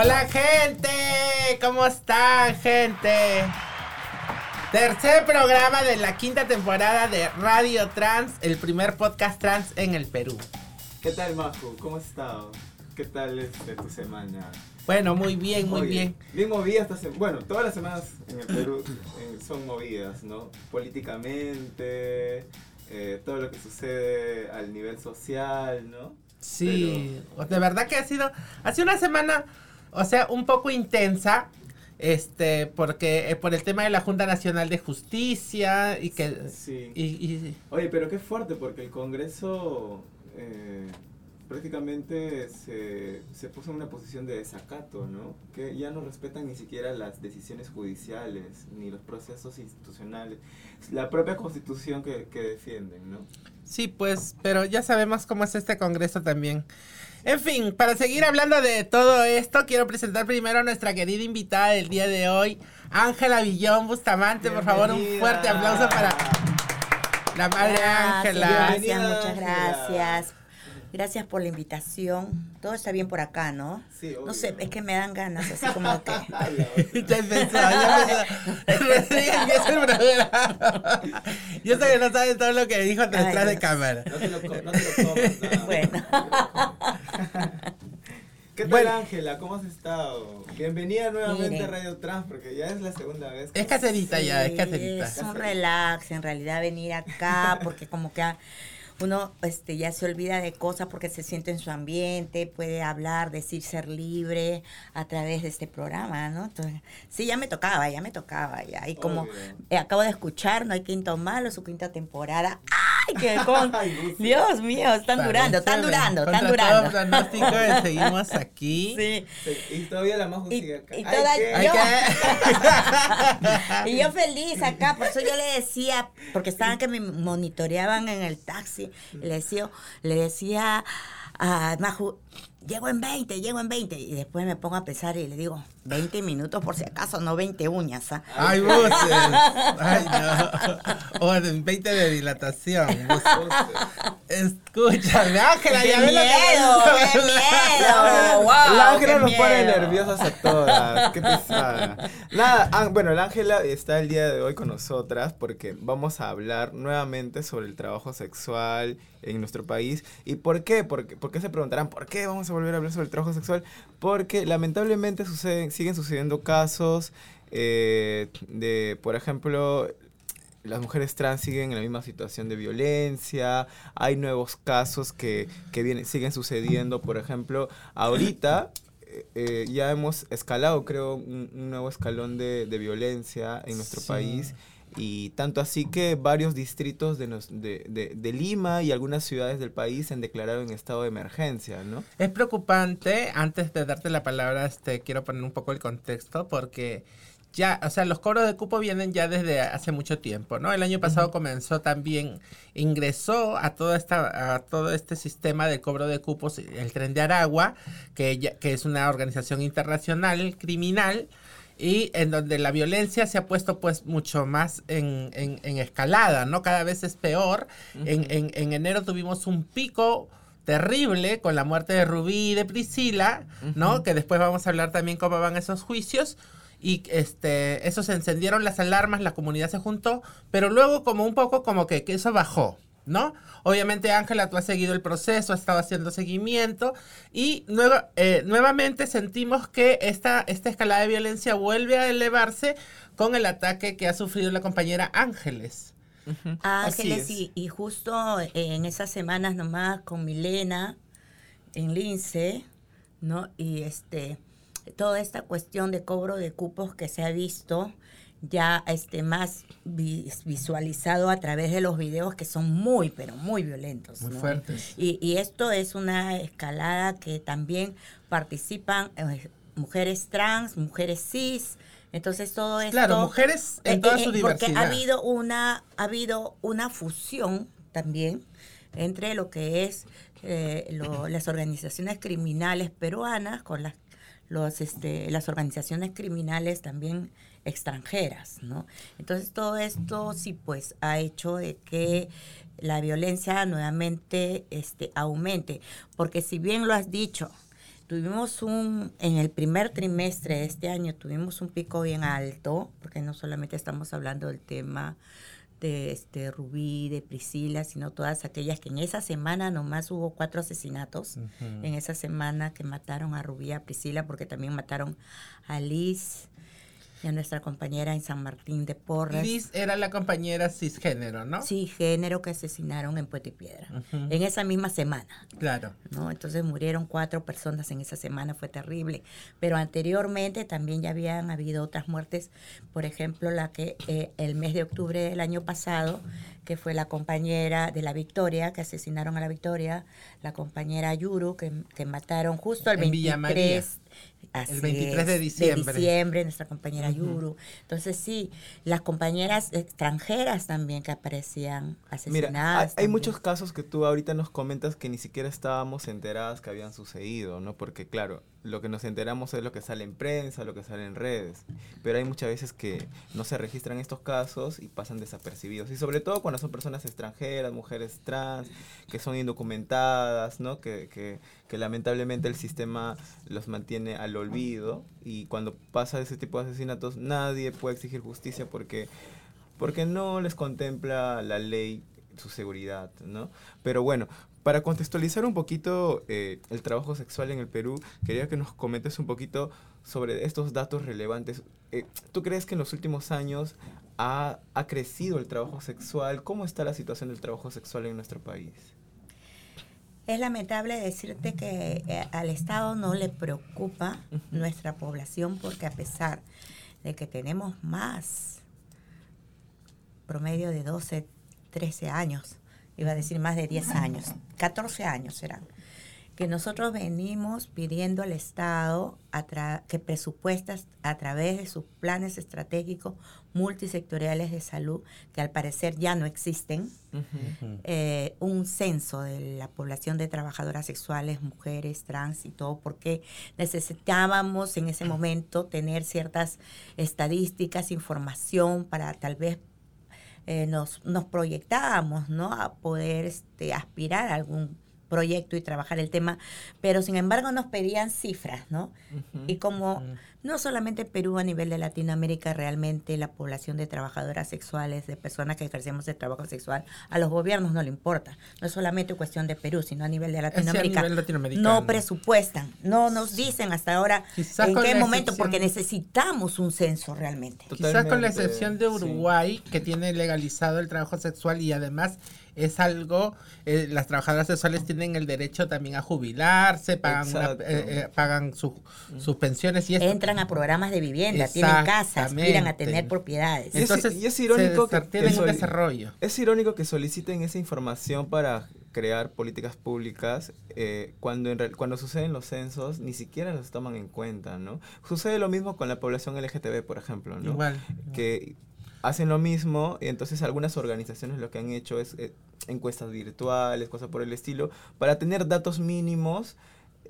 Hola gente, ¿cómo están gente? Tercer programa de la quinta temporada de Radio Trans, el primer podcast trans en el Perú. ¿Qué tal Majo? ¿Cómo has estado? ¿Qué tal este, tu semana? Bueno, muy bien, muy bien. Bien movida esta semana. Bueno, todas las semanas en el Perú eh, son movidas, ¿no? Políticamente, eh, todo lo que sucede al nivel social, ¿no? Sí, de verdad que ha sido, ha sido una semana, o sea, un poco intensa, este, porque eh, por el tema de la Junta Nacional de Justicia y que... Sí. Y, Oye, pero qué fuerte, porque el Congreso eh, prácticamente se, se, puso en una posición de desacato, ¿no? Que ya no respetan ni siquiera las decisiones judiciales, ni los procesos institucionales, la propia constitución que, que defienden, ¿no? Sí, pues, pero ya sabemos cómo es este Congreso también. En fin, para seguir hablando de todo esto, quiero presentar primero a nuestra querida invitada del día de hoy, Ángela Villón Bustamante. Por favor, un fuerte aplauso para la madre Ángela. Gracias, muchas gracias. Gracias por la invitación. Todo está bien por acá, ¿no? Sí, No sé, es que me dan ganas, así como que... ya empezó, ya. Yo sé que no sabes todo lo que dijo detrás de cámara. No te lo, no te lo comas, nada. Bueno. ¿Qué tal, Bueno. Ángela? ¿Cómo has estado? Bienvenida nuevamente a Radio Trans, porque ya es la segunda vez. que- Es caserita ya, es caserita. Es un relax, en realidad, venir acá, porque como que uno este, ya se olvida de cosas porque se siente en su ambiente, puede hablar, decir, ser libre a través de este programa, ¿no? Entonces, sí, ya me tocaba, ya me tocaba, ya. Y como eh, acabo de escuchar, no hay quinto malo, su quinta temporada. ¡Ay, qué con... Dios mío, están durando, están durando, están durando. pronóstico, eh, seguimos aquí. Sí. Sí, Y todavía la Majo Y- acá. y toda- Yo- Y yo feliz acá, por eso yo le decía, porque estaban que me monitoreaban en el taxi, le decía, le decía a Maju, llego en 20, llego en 20, y después me pongo a pensar y le digo, 20 minutos por si acaso, no 20 uñas, ¿ah? Ay, buses. Ay, no. O en 20 de dilatación. Escúchame, Ángela, ¡Qué ya ves lo que miedo, qué miedo! ¡Wow! La Ángela nos pone nerviosas a todas. Qué pesada. Nada, Án- bueno, la Ángela está el día de hoy con nosotras porque vamos a hablar nuevamente sobre el trabajo sexual en nuestro país. ¿Y por qué? Porque, ¿Por qué se preguntarán por qué vamos a volver a hablar sobre el trabajo sexual? Porque lamentablemente suceden, siguen sucediendo casos eh, de, por ejemplo, las mujeres trans siguen en la misma situación de violencia, hay nuevos casos que, que vienen, siguen sucediendo, por ejemplo, ahorita eh, eh, ya hemos escalado, creo, un, un nuevo escalón de, de violencia en nuestro Sí. país. Y tanto así que varios distritos de, nos- de, de- de Lima y algunas ciudades del país se han declarado en estado de emergencia, ¿no? Es preocupante, antes de darte la palabra, este, quiero poner un poco el contexto porque ya, o sea, los cobros de cupo vienen ya desde hace mucho tiempo, ¿no? El año pasado comenzó también, ingresó a toda esta, a todo este sistema de cobro de cupos el Tren de Aragua, que, ya- que es una organización internacional criminal y en donde la violencia se ha puesto pues mucho más en, en- en escalada, ¿no? Cada vez es peor. en, en- en enero tuvimos un pico terrible con la muerte de Rubí y de Priscila, ¿no? Que después vamos a hablar también cómo van esos juicios. Y este, eso se encendieron las alarmas, la comunidad se juntó, pero luego como un poco como que, que eso bajó, ¿no? Obviamente, Ángela, tú has seguido el proceso, has estado haciendo seguimiento y nueva- eh, nuevamente sentimos que esta, esta escalada de violencia vuelve a elevarse con el ataque que ha sufrido la compañera Ángeles. Así Ángeles, es. y, y justo en esas semanas nomás con Milena en Lince, ¿no? Y este, toda esta cuestión de cobro de cupos que se ha visto ya este más vi- visualizado a través de los videos que son muy, pero muy violentos. Muy ¿no? fuertes. Y, y esto es una escalada que también participan eh, mujeres trans, mujeres cis. Entonces todo esto... Claro, mujeres en Eh, toda eh, su Porque diversidad. ha habido una, ha habido una fusión también entre lo que es eh, lo- las organizaciones criminales peruanas con las los, este, las organizaciones criminales también extranjeras, ¿no? Entonces todo esto sí pues ha hecho de que la violencia nuevamente este, aumente, porque si bien lo has dicho, tuvimos un, en el primer trimestre de este año tuvimos un pico bien alto, porque no solamente estamos hablando del tema de este Rubí, de Priscila, sino todas aquellas que en esa semana nomás hubo cuatro asesinatos, en esa semana que mataron a Rubí, a Priscila, porque también mataron a Liz, y a nuestra compañera en San Martín de Porras. Liz era la compañera cisgénero, ¿no? Cisgénero que asesinaron en Puente Piedra, en esa misma semana. Claro. ¿no? Entonces murieron cuatro personas en esa semana, fue terrible. Pero anteriormente también ya habían habido otras muertes, por ejemplo, la que eh, el mes de octubre del año pasado, que fue la compañera de la Victoria, que asesinaron a la Victoria, la compañera Yuru, que, que mataron justo el 23 el 23 de diciembre. De diciembre, nuestra compañera Yuru. Entonces, sí, las compañeras extranjeras también que aparecían asesinadas. Mira, hay, muchos casos que tú ahorita nos comentas que ni siquiera estábamos enteradas que habían sucedido, ¿no? Porque, claro, lo que nos enteramos es lo que sale en prensa, lo que sale en redes. Pero hay muchas veces que no se registran estos casos y pasan desapercibidos. Y sobre todo cuando son personas extranjeras, mujeres trans, que son indocumentadas, ¿no? Que, que, lamentablemente el sistema los mantiene al olvido. Y cuando pasa ese tipo de asesinatos, nadie puede exigir justicia porque, porque no les contempla la ley su seguridad, ¿no? Pero bueno, para contextualizar un poquito eh, el trabajo sexual en el Perú, quería que nos comentes un poquito sobre estos datos relevantes. Eh, ¿Tú crees que en los últimos años ha, crecido el trabajo sexual? ¿Cómo está la situación del trabajo sexual en nuestro país? Es lamentable decirte que eh, al Estado no le preocupa nuestra población porque a pesar de que tenemos más promedio de 12, 13 años, iba a decir más de 10 años, 14 años serán, que nosotros venimos pidiendo al Estado que presupuestas a través de sus planes estratégicos multisectoriales de salud, que al parecer ya no existen, eh, un censo de la población de trabajadoras sexuales, mujeres, trans y todo, porque necesitábamos en ese momento tener ciertas estadísticas, información para tal vez eh, nos, nos proyectábamos ¿no? a poder este, aspirar a algún proyecto y trabajar el tema, pero sin embargo nos pedían cifras, ¿no? y como no solamente Perú a nivel de Latinoamérica, realmente la población de trabajadoras sexuales, de personas que ejercemos el trabajo sexual, a los gobiernos no le importa. No es solamente cuestión de Perú, sino a nivel de Latinoamérica. no presupuestan, no nos dicen hasta ahora en qué momento, porque necesitamos un censo realmente. Quizás con la excepción de Uruguay, que tiene legalizado el trabajo sexual y además es algo, eh, las trabajadoras sexuales tienen el derecho también a jubilarse, pagan, eh, eh, pagan sus pensiones y entran a programas de vivienda, tienen casas, aspiran a tener propiedades. Entonces, y es, irónico que, tienen un desarrollo. Es irónico que soliciten esa información para crear políticas públicas cuando en cuando suceden los censos ni siquiera los toman en cuenta, ¿no? Sucede lo mismo con la población LGTB, por ejemplo, ¿no? Igual. Que hacen lo mismo y entonces algunas organizaciones lo que han hecho es eh, encuestas virtuales, cosas por el estilo, para tener datos mínimos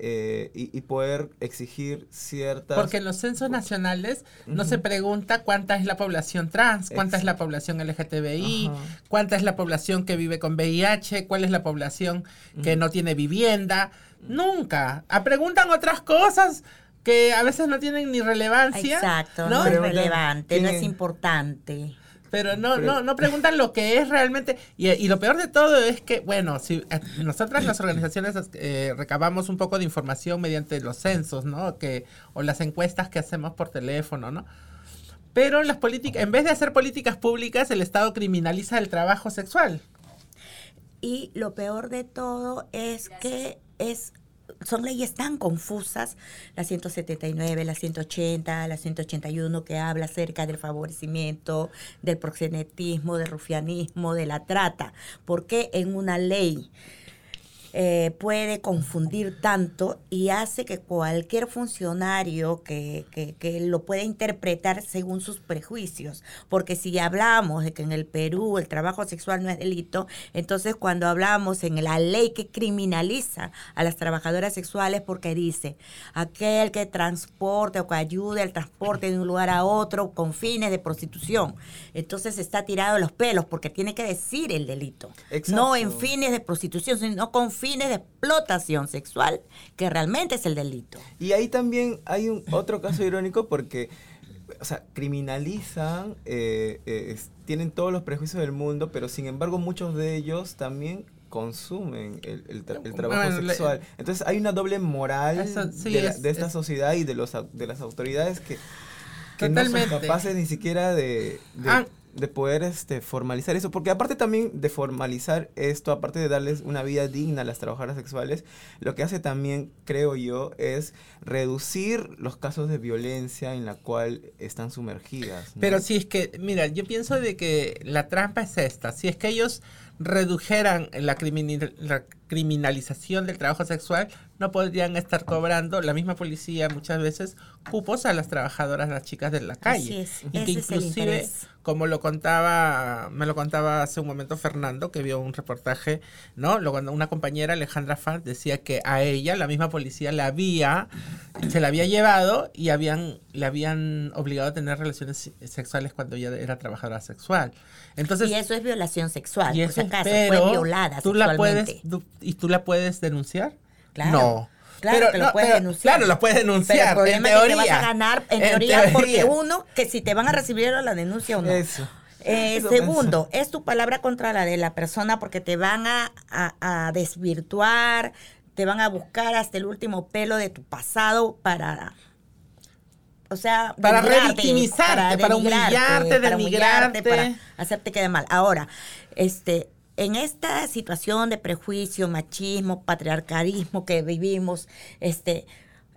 eh, y, poder exigir ciertas... Porque en los censos nacionales no se pregunta cuánta es la población trans, cuánta es la población LGTBI, cuánta es la población que vive con VIH, cuál es la población que no tiene vivienda. Nunca. A ah, preguntan otras cosas que a veces no tienen ni relevancia. Exacto, no, es relevante, no es importante. Pero no, no, no preguntan lo que es realmente. Y, lo peor de todo es que, bueno, si eh, nosotras las organizaciones eh, recabamos un poco de información mediante los censos, ¿no? Que, o las encuestas que hacemos por teléfono, ¿no? Pero las políticas, en vez de hacer políticas públicas, el Estado criminaliza el trabajo sexual. Y lo peor de todo es que es son leyes tan confusas, la 179, la 180, la 181, que habla acerca del favorecimiento, del proxenetismo, del rufianismo, de la trata. porque en una ley eh, puede confundir tanto y hace que cualquier funcionario que, que, lo pueda interpretar según sus prejuicios. Porque si hablamos de que en el Perú el trabajo sexual no es delito, entonces cuando hablamos en la ley que criminaliza a las trabajadoras sexuales porque dice aquel que transporte o que ayude al transporte de un lugar a otro con fines de prostitución, entonces está tirado los pelos porque tiene que decir el delito. No en fines de prostitución, sino con fines de explotación sexual, que realmente es el delito. Y ahí también hay un otro caso irónico porque, o sea, criminalizan, eh, eh, tienen todos los prejuicios del mundo, pero sin embargo muchos de ellos también consumen el, el tra- el trabajo Bueno, sexual. Entonces hay una doble moral Eso sí de, la- es- de esta es- sociedad y de, los, de las autoridades que, que no son capaces ni siquiera de, de, Ah. De poder este, formalizar eso. Porque aparte también de formalizar esto, aparte de darles una vida digna a las trabajadoras sexuales, lo que hace también, creo yo, es reducir los casos de violencia en la cual están sumergidas. Pero si es que, mira, yo pienso de que la trampa es esta. Si es que ellos redujeran la, la criminalización del trabajo sexual, no podrían estar cobrando la misma policía muchas veces cupos a las trabajadoras, las chicas de la calle. es, y que inclusive, como lo contaba, me lo contaba hace un momento Fernando, que vio un reportaje, ¿no? Lo, cuando una compañera, Alejandra Faz, decía que a ella la misma policía la había, se la había llevado y habían, le habían obligado a tener relaciones sexuales cuando ella era trabajadora sexual. Entonces, y eso es violación sexual, y por eso si acaso, pero fue violada tú la puedes sexualmente. tú- y tú la puedes denunciar Claro. no Claro que lo puedes denunciar. claro lo puedes denunciar Pero el problema en es que teoría te vas a ganar, en, En teoría, porque teoría. uno, que si te van a recibir la denuncia o no. Eso. Eh, Eso segundo, es tu palabra contra la de la persona porque te van a, a- a desvirtuar, te van a buscar hasta el último pelo de tu pasado para... O sea, Para revictimizarte, para para humillarte, denigrarte. para hacerte quedar mal. Ahora, este, en esta situación de prejuicio, machismo, patriarcalismo que vivimos, este,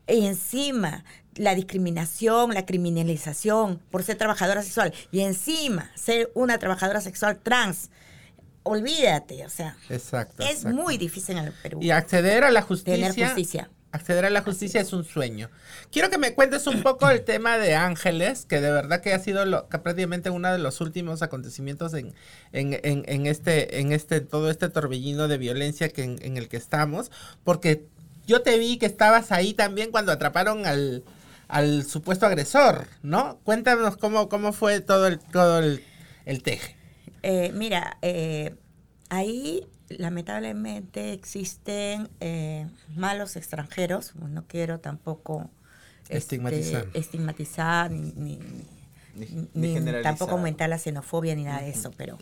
encima la discriminación, la criminalización por ser trabajadora sexual y encima ser una trabajadora sexual trans, olvídate, o sea, exacto es exacto. muy difícil en el Perú y acceder a la justicia tener justicia. Acceder a la justicia es un sueño quiero que me cuentes un poco el tema de Ángeles que de verdad que ha sido prácticamente uno de los últimos acontecimientos en, en, en, este en este todo este torbellino de violencia que en, en el que estamos porque yo te vi que estabas ahí también cuando atraparon al, al supuesto agresor, ¿no? Cuéntanos cómo, cómo fue todo el, todo el, el teje. Eh, mira, eh, ahí lamentablemente existen eh, malos extranjeros. No quiero tampoco este, Estigmatizar. estigmatizar ni, ni- Ni- tampoco aumentar la xenofobia ni nada de eso, pero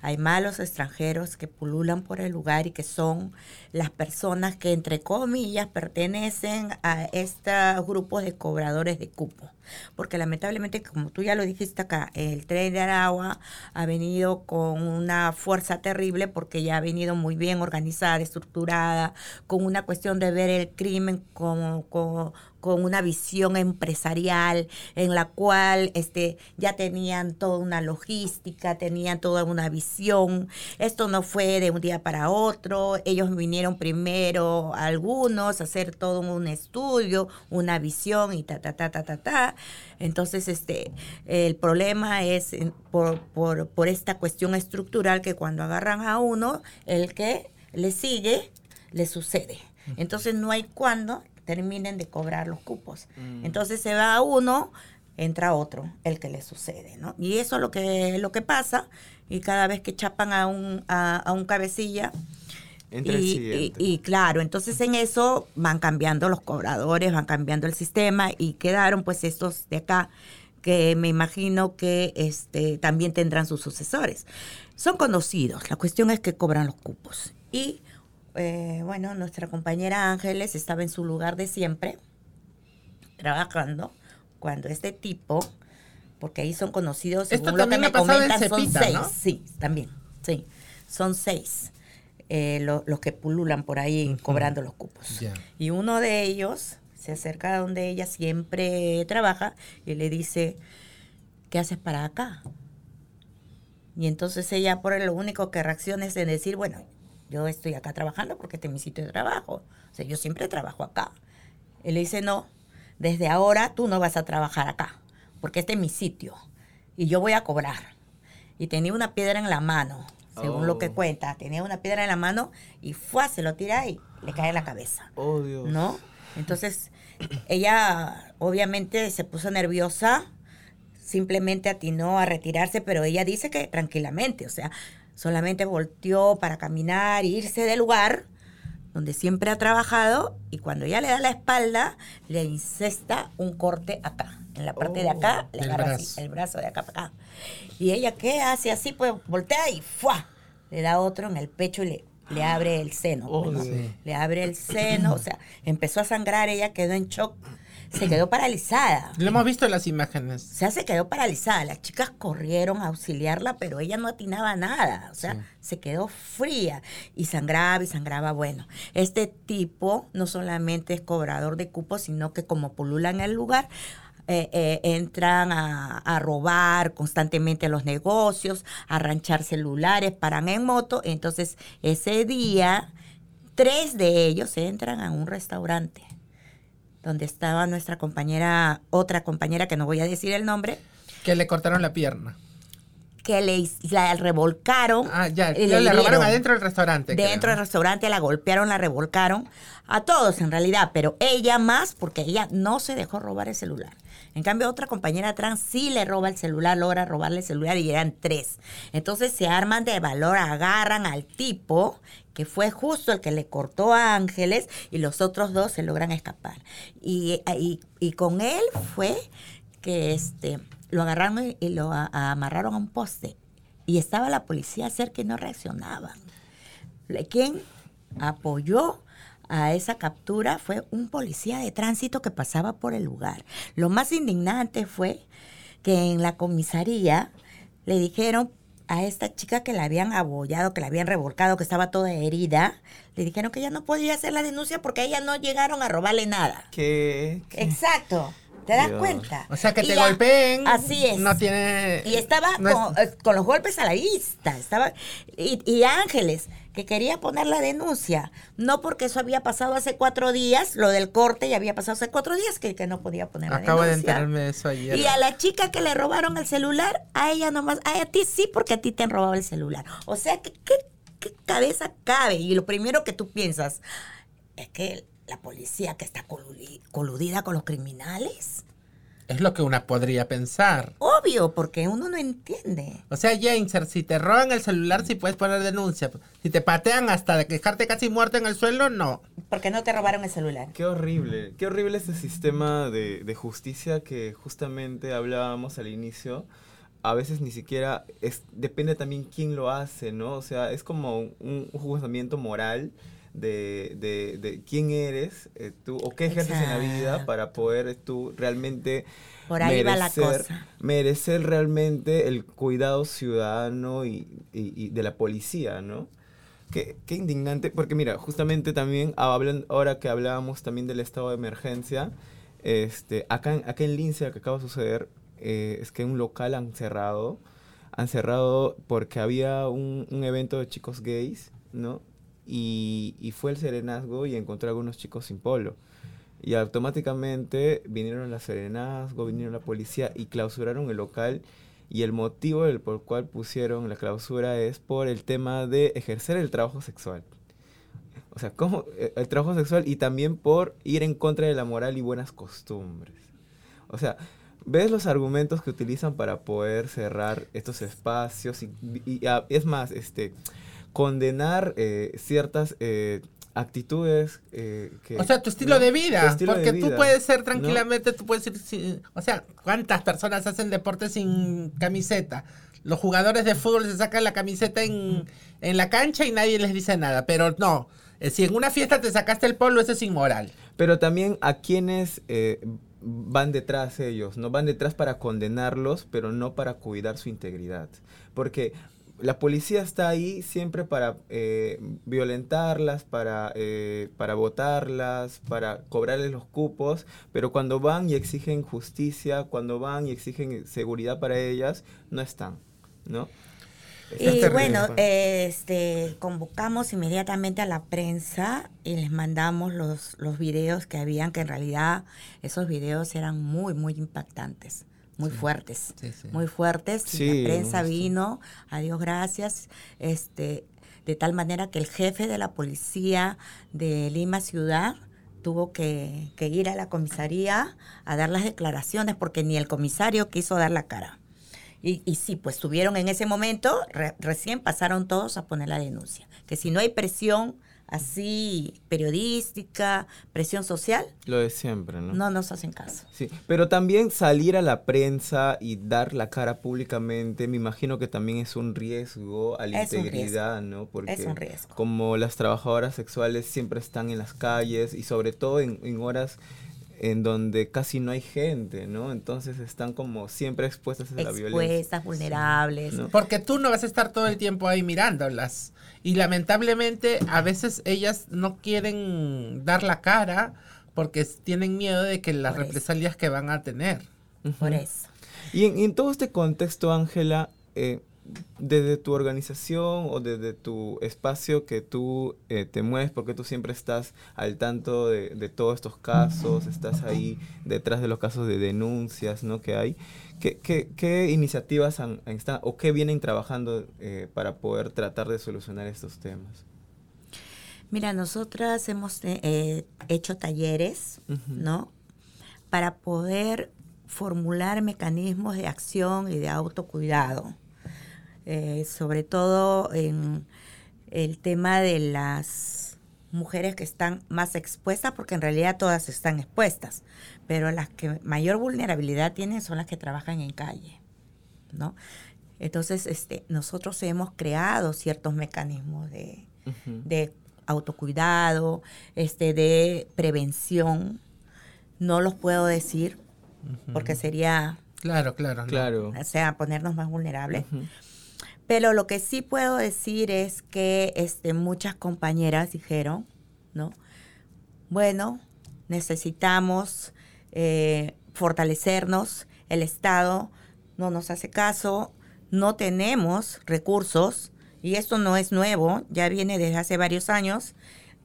hay malos extranjeros que pululan por el lugar y que son las personas que entre comillas pertenecen a estos grupos de cobradores de cupo. Porque lamentablemente, como tú ya lo dijiste acá, el tren de Aragua ha venido con una fuerza terrible porque ya ha venido muy bien organizada, estructurada, con una cuestión de ver el crimen como, como- con una visión empresarial en la cual este, ya tenían toda una logística, tenían toda una visión. Esto no fue de un día para otro. Ellos vinieron primero, algunos, a hacer todo un estudio, una visión y ta, ta, ta, ta, ta, ta. Entonces, este, el problema es por, por, por esta cuestión estructural que cuando agarran a uno, el que le sigue, le sucede. Entonces no hay cuando terminen de cobrar los cupos. Entonces se va uno, entra otro, el que le sucede, ¿no? Y eso es lo que, lo que pasa, y cada vez que chapan a un, a, a un cabecilla, Y, siguiente. y- y claro, entonces en eso van cambiando los cobradores, van cambiando el sistema y quedaron pues estos de acá que me imagino que este también tendrán sus sucesores. Son conocidos, la cuestión es que cobran los cupos. Y eh, bueno, nuestra compañera Ángeles estaba en su lugar de siempre, trabajando, cuando este tipo, porque ahí son conocidos, Esto según lo que también me comentan, son Cepita, seis. ¿no? Sí, también, sí. Son seis eh, lo- los que pululan por ahí cobrando los cupos. Y uno de ellos se acerca a donde ella siempre trabaja y le dice, ¿qué haces para acá? Y entonces ella por lo único que reacciona es en decir, bueno, yo estoy acá trabajando porque este es mi sitio de trabajo. O sea, yo siempre trabajo acá. Él le dice, no, desde ahora tú no vas a trabajar acá, porque este es mi sitio y yo voy a cobrar. Y tenía una piedra en la mano, según lo que Oh. cuenta. Tenía una piedra en la mano y fue, se lo tira y le cae en la cabeza. Oh, Dios. ¿no? Entonces, ella obviamente se puso nerviosa, simplemente atinó a retirarse, pero ella dice que tranquilamente, o sea, solamente volteó para caminar, irse del lugar, donde siempre ha trabajado, y cuando ya le da la espalda, le incesta un corte acá. En la parte de acá, le agarra así, el brazo de acá para acá. Y ella, ¿qué hace así? Pues voltea y ¡fua! Le da otro en el pecho y le, le abre el seno. pues. Sí. Le abre el seno, o sea, empezó a sangrar, ella quedó en shock, se quedó paralizada. Lo hemos visto en las imágenes. O sea, se quedó paralizada. Las chicas corrieron a auxiliarla, pero ella no atinaba nada. O sea, Sí. se quedó fría y sangraba y sangraba. Bueno, este tipo no solamente es cobrador de cupos, sino que como pulula en el lugar, eh, eh, entran a, a robar constantemente los negocios, a ranchar celulares, paran en moto. Entonces, ese día, tres de ellos entran a un restaurante donde estaba nuestra compañera, otra compañera que no voy a decir el nombre, Que le cortaron la pierna. que le la revolcaron. Ah, ya. y Le, robaron adentro del restaurante. Dentro creo. del restaurante la golpearon, la revolcaron. A todos en realidad, pero ella más porque ella no se dejó robar el celular. En cambio, otra compañera trans sí le roba el celular, logra robarle el celular y eran tres. Entonces se arman de valor, agarran al tipo que fue justo el que le cortó a Ángeles y los otros dos se logran escapar. Y, y- y con él fue que este lo agarraron y- lo amarraron a un poste. Y estaba la policía cerca y no reaccionaban. Quien apoyó a esa captura fue un policía de tránsito que pasaba por el lugar. Lo más indignante fue que en la comisaría le dijeron a esta chica que la habían abollado, que la habían revolcado, que estaba toda herida, le dijeron que ella no podía hacer la denuncia porque a ella no llegaron a robarle nada. ¿Qué? ¿Qué? Exacto. ¿Te das Dios. cuenta? O sea, que Y te ya- golpeen. Así es. No tiene. Y estaba no es- con, eh, con los golpes a la vista. Estaba, y, y Ángeles, que quería poner la denuncia, no porque eso había pasado hace cuatro días, lo del corte ya había pasado hace cuatro días, que, que no podía poner la Acabo de denuncia. enterarme de eso ayer. Y a la chica que le robaron el celular, a ella nomás, a ti sí, porque a ti te han robado el celular. O sea, ¿qué, qué, qué cabeza cabe? Y lo primero que tú piensas es que la policía que está coludi- coludida con los criminales. Es lo que una podría pensar. Obvio, porque uno no entiende. O sea, Jameser, si te roban el celular, sí puedes poner denuncia. Si te patean hasta de dejarte casi muerto en el suelo, no. Porque no te robaron el celular. Qué horrible, qué horrible este sistema de, de justicia que justamente hablábamos al inicio. A veces ni siquiera es, depende también quién lo hace, ¿no? O sea, es como un, un juzgamiento moral de, de, de quién eres eh, tú o qué ejerces en la vida Exacto. para poder tú realmente Por ahí va la cosa. merecer realmente el cuidado ciudadano y, y- y de la policía, ¿no? Qué, qué indignante, porque mira, justamente también hablan, ahora que hablábamos también del estado de emergencia, este, acá, acá en Lince, que acaba de suceder, eh, es que un local han cerrado, han cerrado porque había un, un evento de chicos gays, ¿no? Y, y fue el serenazgo y encontró a algunos chicos sin polo. Y automáticamente vinieron la serenazgo, vinieron la policía y clausuraron el local. Y el motivo del por el cual pusieron la clausura es por el tema de ejercer el trabajo sexual. O sea, ¿cómo? Eh, el trabajo sexual y también por ir en contra de la moral y buenas costumbres. O sea, ¿ves los argumentos que utilizan para poder cerrar estos espacios? Y, y- y, ah, es más, este, condenar eh, ciertas eh, actitudes eh, que... O sea, tu estilo ¿no? de vida. estilo de porque tú puedes ser ¿no? tranquilamente, tú puedes ir sin... O sea, ¿cuántas personas hacen deporte sin camiseta? Los jugadores de fútbol se sacan la camiseta en, en la cancha y nadie les dice nada. Pero no, eh, si en una fiesta te sacaste el polo, eso es inmoral. Pero también a quienes van detrás ellos, no van detrás para condenarlos, pero no para cuidar su integridad. Porque la policía está ahí siempre para eh, violentarlas, para, eh, para votarlas, para cobrarles los cupos, pero cuando van y exigen justicia, cuando van y exigen seguridad para ellas, no están, ¿no? Y terrible. bueno, este, convocamos inmediatamente a la prensa y les mandamos los, los videos que habían, que en realidad esos videos eran muy, muy impactantes, muy fuertes, Sí, sí. muy fuertes. y la prensa vino, a Dios gracias, este, de tal manera que el jefe de la policía de Lima Ciudad tuvo que, que ir a la comisaría a dar las declaraciones porque ni el comisario quiso dar la cara. Y, y sí, pues tuvieron en ese momento, re- recién pasaron todos a poner la denuncia. Que si no hay presión así periodística, presión social, Lo de siempre, ¿no? no nos hacen caso. Sí, pero también salir a la prensa y dar la cara públicamente, me imagino que también es un riesgo a la Es un integridad, ¿no? Porque Es un riesgo. como las trabajadoras sexuales siempre están en las calles y sobre todo en, en horas en donde casi no hay gente, ¿no? Entonces están como siempre expuestas a la violencia. Expuestas, vulnerables. No. Porque tú no vas a estar todo el tiempo ahí mirándolas. Y lamentablemente a veces ellas no quieren dar la cara porque tienen miedo de que las Por eso. represalias que van a tener. Por eso. Y en, en todo este contexto, Ángela, eh, desde tu organización o desde tu espacio que tú eh, te mueves, porque tú siempre estás al tanto de, de todos estos casos, estás ahí detrás de los casos de denuncias ¿no? que hay, ¿qué, qué, qué iniciativas han, han estado- o qué vienen trabajando eh, para poder tratar de solucionar estos temas? Mira, nosotras hemos eh, eh, hecho talleres. ¿no? Para poder formular mecanismos de acción y de autocuidado. Eh, sobre todo en el tema de las mujeres que están más expuestas, porque en realidad todas están expuestas, pero las que mayor vulnerabilidad tienen son las que trabajan en calle, ¿no? Entonces, este, nosotros hemos creado ciertos mecanismos de, de autocuidado, este, de prevención. No los puedo decir porque sería, Claro, claro. ¿no? Claro. o sea, ponernos más vulnerables. Pero lo que sí puedo decir es que este, muchas compañeras dijeron, ¿no? Bueno, necesitamos eh, fortalecernos, el Estado no nos hace caso, no tenemos recursos, y esto no es nuevo, ya viene desde hace varios años.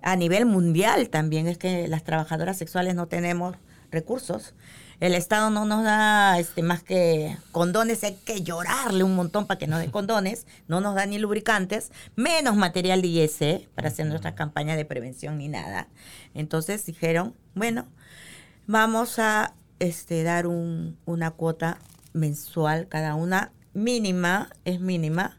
A nivel mundial también es que las trabajadoras sexuales no tenemos recursos. El Estado no nos da este, más que condones, hay que llorarle un montón para que nos dé condones, no nos da ni lubricantes, menos material de IS para hacer nuestra campaña de prevención ni nada. Entonces dijeron, bueno, vamos a este, dar un- una cuota mensual cada una, mínima, es mínima,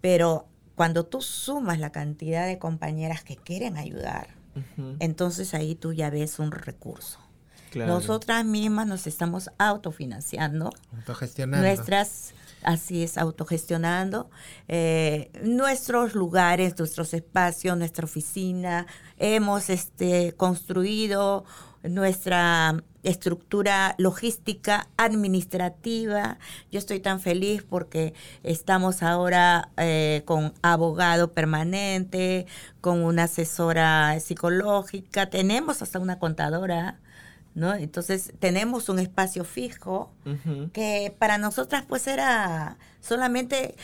pero cuando tú sumas la cantidad de compañeras que quieren ayudar, entonces ahí tú ya ves un recurso. Claro. Nosotras mismas nos estamos autofinanciando, Autogestionando. nuestras, así es, autogestionando eh, nuestros lugares, nuestros espacios, nuestra oficina. Hemos este, construido nuestra estructura logística administrativa. Yo estoy tan feliz porque estamos ahora eh, con abogado permanente, con una asesora psicológica, tenemos hasta una contadora, ¿no? Entonces tenemos un espacio fijo que para nosotras pues era solamente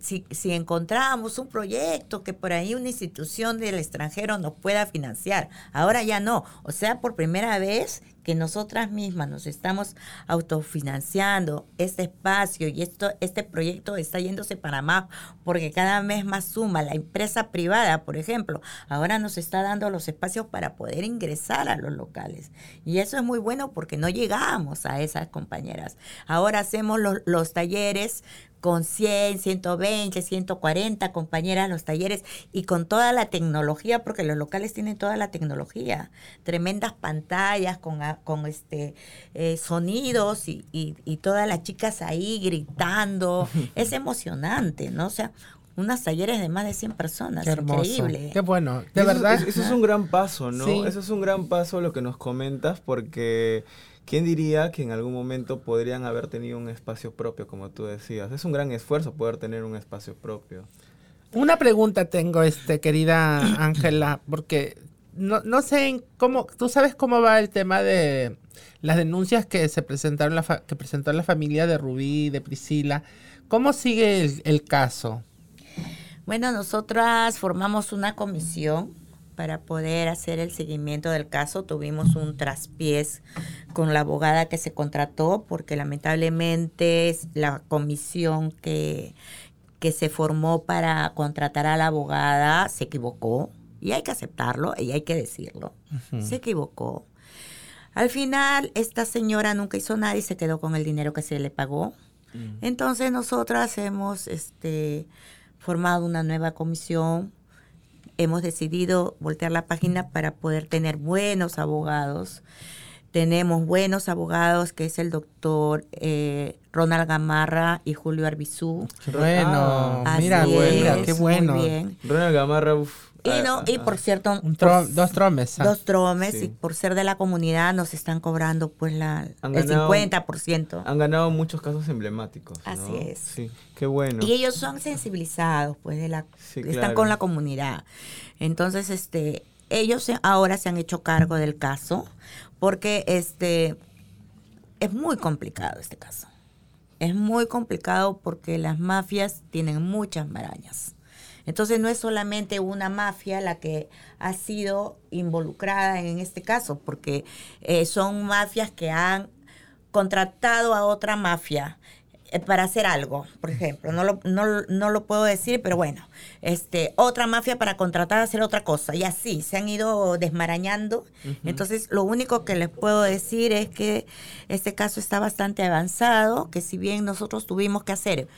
si, si encontrábamos un proyecto que por ahí una institución del extranjero nos pueda financiar. Ahora ya no. O sea, por primera vez que nosotras mismas nos estamos autofinanciando este espacio y esto, este proyecto está yéndose para más porque cada vez más suma la empresa privada, por ejemplo, ahora nos está dando los espacios para poder ingresar a los locales. Y eso es muy bueno porque no llegamos a esas compañeras. Ahora hacemos los, los talleres con 100, 120, 140 compañeras los talleres y con toda la tecnología, porque los locales tienen toda la tecnología, tremendas pantallas con, a- con este eh, sonidos y, y, y todas las chicas ahí gritando. es emocionante, ¿no? O sea, unos talleres de más de 100 personas, Qué hermoso. increíble. Qué bueno. De eso, verdad. Eso, eso es un gran paso, ¿no? Sí. Eso es un gran paso lo que nos comentas porque ¿quién diría que en algún momento podrían haber tenido un espacio propio, como tú decías? Es un gran esfuerzo poder tener un espacio propio. Una pregunta tengo, este, querida Ángela, porque no, no sé en cómo, tú sabes cómo va el tema de las denuncias que se presentaron, la fa- que presentó la familia de Rubí de Priscila. ¿Cómo sigue el, el caso? Bueno, nosotras formamos una comisión para poder hacer el seguimiento del caso. Tuvimos un traspiés con la abogada que se contrató porque lamentablemente la comisión que, que se formó para contratar a la abogada se equivocó y hay que aceptarlo y hay que decirlo. Se equivocó. Al final, esta señora nunca hizo nada y se quedó con el dinero que se le pagó. Entonces nosotras hemos este, formado una nueva comisión hemos decidido voltear la página para poder tener buenos abogados. Tenemos buenos abogados, que es el doctor eh, Ronald Gamarra y Julio Arbizú. Bueno, Así mira, mira, es, qué muy bueno. Ronald Gamarra, uf, Y, ah, no, y ah, por cierto, tro- dos tromes. ah. dos tromes, Sí. y por ser de la comunidad nos están cobrando pues la, Han el ganado- 50%. Han ganado muchos casos emblemáticos. ¿no? Así es. Sí, qué bueno. Y ellos son sensibilizados, pues, de la, Sí, están claro. con la comunidad. Entonces, este, ellos se- ahora se han hecho cargo del caso, porque este es muy complicado este caso. Es muy complicado porque las mafias tienen muchas marañas. Entonces no es solamente una mafia la que ha sido involucrada en este caso, porque eh, son mafias que han contratado a otra mafia eh, para hacer algo, por ejemplo, no lo, no, no lo puedo decir, pero bueno, este, otra mafia para contratar a hacer otra cosa, y así se han ido desmarañando. Entonces, lo único que les puedo decir es que este caso está bastante avanzado, que si bien nosotros tuvimos que hacer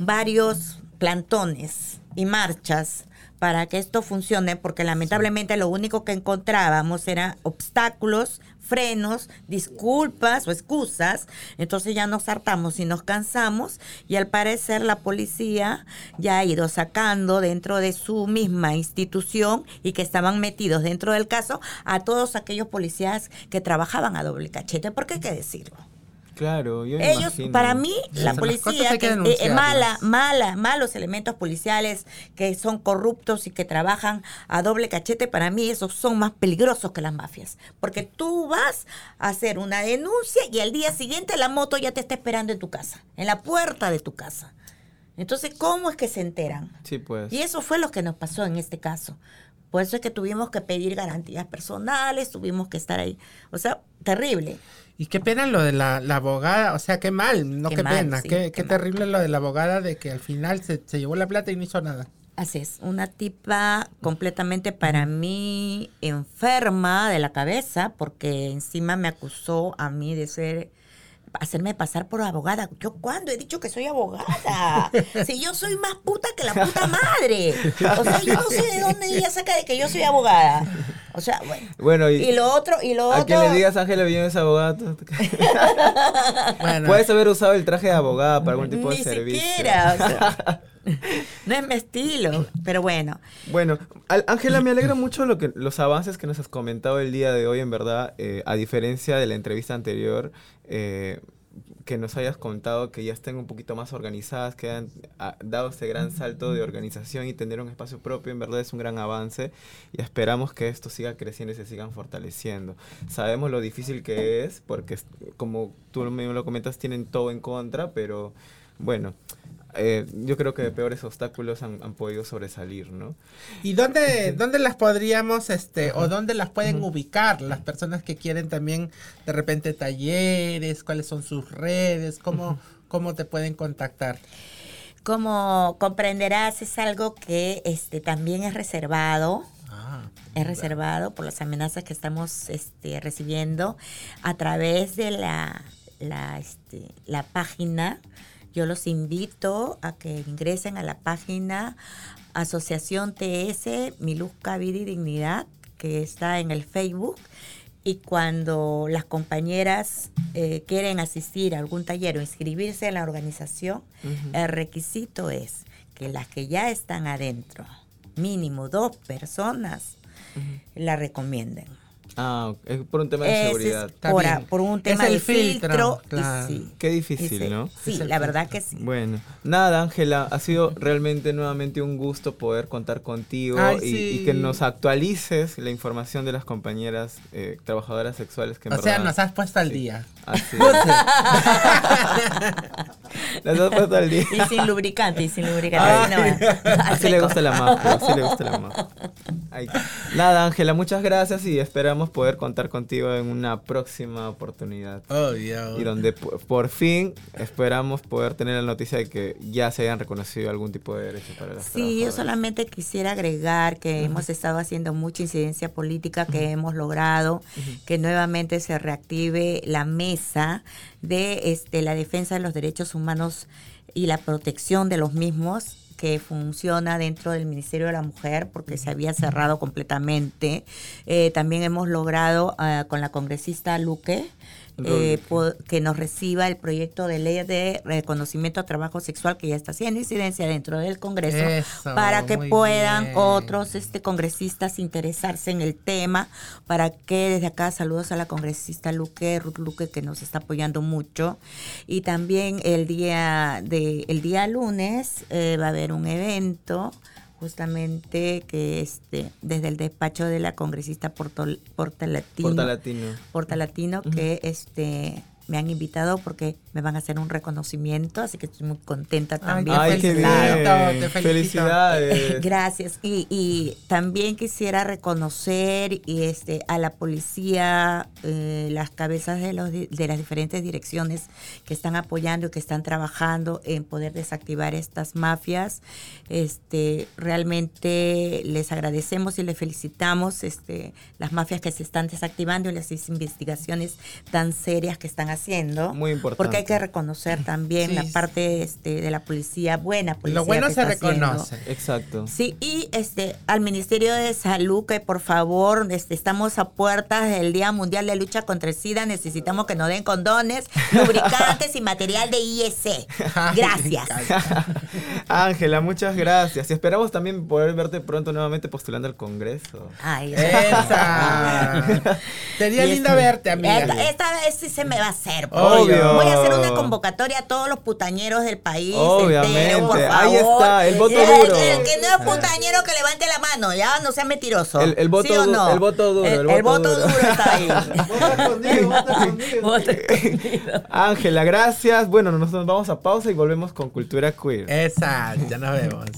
varios plantones y marchas para que esto funcione, porque lamentablemente lo único que encontrábamos eran obstáculos, frenos, disculpas o excusas. Entonces ya nos hartamos y nos cansamos y al parecer la policía ya ha ido sacando dentro de su misma institución y que estaban metidos dentro del caso a todos aquellos policías que trabajaban a doble cachete, porque hay que decirlo. Claro, yo Ellos, imagino. para mí, la policía, hay que que, eh, mala, mala, malos elementos policiales que son corruptos y que trabajan a doble cachete, para mí esos son más peligrosos que las mafias. Porque tú vas a hacer una denuncia y al día siguiente la moto ya te está esperando en tu casa, en la puerta de tu casa. Entonces, ¿cómo es que se enteran? Sí, pues. Y eso fue lo que nos pasó en este caso. Por eso es que tuvimos que pedir garantías personales, tuvimos que estar ahí. O sea, terrible. Y qué pena lo de la, la abogada, o sea, qué mal, no Qué qué, mal, pena, sí, qué, qué qué terrible lo de la abogada de que al final se, se llevó la plata y no hizo nada. Así es, una tipa completamente para mí enferma de la cabeza, porque encima me acusó a mí de ser, hacerme pasar por abogada. ¿Yo cuándo he dicho que soy abogada? Si yo soy más puta que la puta madre. O sea, yo no sé de dónde ella saca de que yo soy abogada. O sea, bueno. Bueno, y, Y lo otro, y lo a otro. quien le digas Ángela Villanueva abogado, tú- Bueno, puedes haber usado el traje de abogada para algún tipo Ni de servicio. siquiera, o sea, no es mi estilo, pero bueno. Bueno, Ángela, me alegra mucho lo que, los avances que nos has comentado el día de hoy, en verdad, eh, a diferencia de la entrevista anterior, eh, que nos hayas contado que ya estén un poquito más organizadas, que han ah, dado este gran salto de organización y tener un espacio propio, en verdad es un gran avance y esperamos que esto siga creciendo y se sigan fortaleciendo. Sabemos lo difícil que es, porque como tú mismo lo comentas, tienen todo en contra, pero bueno, eh, yo creo que de peores obstáculos han, han podido sobresalir, ¿no? ¿Y dónde, dónde las podríamos, este, o dónde las pueden ubicar las personas que quieren también de repente talleres, cuáles son sus redes, cómo, cómo te pueden contactar? Como comprenderás, es algo que este también es reservado. Ah, Es reservado por las amenazas que estamos este, recibiendo a través de la, la, este, la página. Yo los invito a que ingresen a la página Asociación TS Mi Luz, Vida y Dignidad, que está en el Facebook. Y cuando las compañeras eh, quieren asistir a algún taller o inscribirse en la organización, el requisito es que las que ya están adentro, mínimo dos personas, la recomienden. Ah, es por un tema de Ese seguridad. Por, bien. a- por un Es tema el de filtro, filtro. y claro. sí. Qué difícil, Ese- ¿no? Sí, la filtro. verdad que sí. Bueno, nada, Ángela, ha sido realmente nuevamente un gusto poder contar contigo Ay, y, sí. y que nos actualices la información de las compañeras eh, trabajadoras sexuales que en o sea, nos has puesto al sí. día. Así Las has puesto al día. Y sin lubricante, y sin lubricante. Ay. así no, al Así le gusta la majo, así le gusta la majo. Ay, Nada, Ángela, muchas gracias y esperamos poder contar contigo en una próxima oportunidad. Obvio. Y donde po- por fin esperamos poder tener la noticia de que ya se hayan reconocido algún tipo de derecho para las Sí, yo solamente quisiera agregar que hemos estado haciendo mucha incidencia política, que hemos logrado que nuevamente se reactive la mesa de este, la defensa de los derechos humanos y la protección de los mismos, que funciona dentro del Ministerio de la Mujer porque se había cerrado completamente. Eh, también hemos logrado ah, con la congresista Luque eh, que nos reciba el proyecto de ley de reconocimiento a trabajo sexual que ya está haciendo incidencia dentro del Congreso para que puedan otros este congresistas interesarse en el tema, para que desde acá saludos a la congresista Luque, Ruth Luque que nos está apoyando mucho. Y también el día de el día lunes eh, va a haber un evento justamente que este desde el despacho de la congresista Portalatino. Portalatino, Portalatino que este me han invitado porque me van a hacer un reconocimiento, así que estoy muy contenta también. Ay, qué bien. Felicidades. Gracias. Y, y, también quisiera reconocer y este a la policía, eh, las cabezas de, los, de las diferentes direcciones que están apoyando y que están trabajando en poder desactivar estas mafias. Este, realmente les agradecemos y les felicitamos este, las mafias que se están desactivando y las investigaciones tan serias que están haciendo. Muy importante. Porque hay que reconocer también la parte este, de la policía buena. Policía Lo bueno se reconoce. Exacto. Sí, y este al Ministerio de Salud que por favor este, estamos a puertas del Día Mundial de Lucha contra el SIDA. Necesitamos que nos den condones, lubricantes y material de IEC. Gracias. Ángela, muchas gracias. Y esperamos también poder verte pronto nuevamente postulando al Congreso. Ay, esa. Sería lindo verte, amiga. Esta, esta vez sí se me va a hacer. Obvio. Voy a hacer una convocatoria a todos los putañeros del país. Obviamente. Entero, por favor. Ahí está, el voto el, duro. El, que no es putañero que levante la mano, ya no sea mentiroso. El, el voto, ¿Sí o no? el voto duro. El, el voto duro. está ahí. Voto escondido, Ángela, gracias. Bueno, nosotros vamos a pausa y volvemos con Cultura Queer. Exacto, ya nos vemos.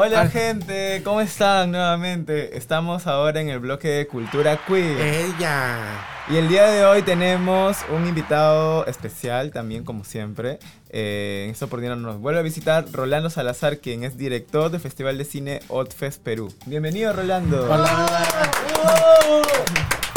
Hola Ah. gente, ¿cómo están nuevamente? Estamos ahora en el bloque de Cultura Queer. Ella. Y el día de hoy tenemos un invitado especial también, como siempre. Eh, en esta oportunidad nos vuelve a visitar Rolando Salazar, quien es director del Festival de Cine Otfest Perú. Bienvenido, Rolando. Hola.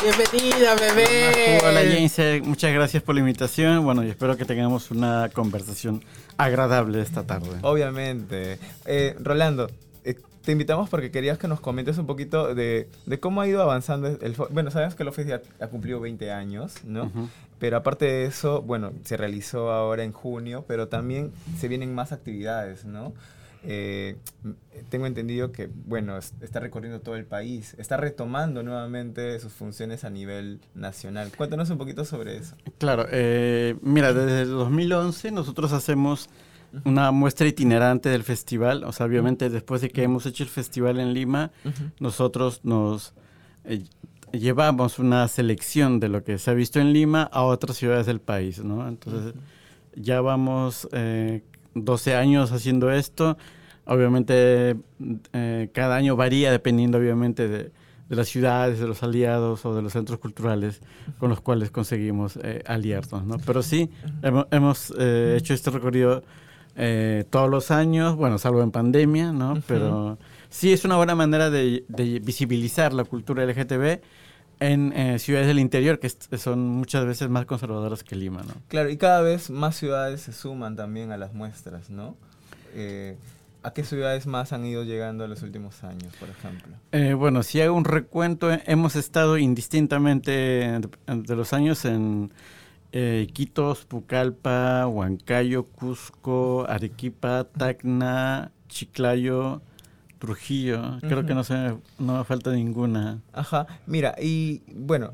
Bienvenida, bebé. Hola James, muchas gracias por la invitación. Bueno, y espero que tengamos una conversación agradable esta tarde. Obviamente. Eh, Rolando, eh, te invitamos porque querías que nos comentes un poquito de, de cómo ha ido avanzando el... Bueno, sabemos que el Office ya ha cumplido 20 años, ¿no? Pero aparte de eso, bueno, se realizó ahora en junio, pero también se vienen más actividades, ¿no? Eh, tengo entendido que, bueno, es- está recorriendo todo el país, está retomando nuevamente sus funciones a nivel nacional. Cuéntanos un poquito sobre eso. Claro, eh, mira, desde el 2011 nosotros hacemos una muestra itinerante del festival. O sea, obviamente después de que hemos hecho el festival en Lima, nosotros nos eh, llevamos una selección de lo que se ha visto en Lima a otras ciudades del país, ¿no? Entonces, ya vamos eh, 12 años haciendo esto. Obviamente, eh, cada año varía dependiendo, obviamente, de, de las ciudades, de los aliados o de los centros culturales con los cuales conseguimos eh, aliarnos, ¿no? Pero sí, hemos, hemos, eh, hecho este recorrido todos los años, bueno, salvo en pandemia, ¿no? Pero sí es una buena manera de, de visibilizar la cultura LGTB en eh, ciudades del interior que son muchas veces más conservadoras que Lima, ¿no? Claro, y cada vez más ciudades se suman también a las muestras, ¿no? Eh, ¿A qué ciudades más han ido llegando en los últimos años, por ejemplo? Eh, bueno, si hago un recuento, eh, hemos estado indistintamente de, de los años en eh, Iquitos, Pucallpa, Huancayo, Cusco, Arequipa, Tacna, Chiclayo, Trujillo. Creo que no, se, no me falta ninguna. Ajá, mira, y bueno,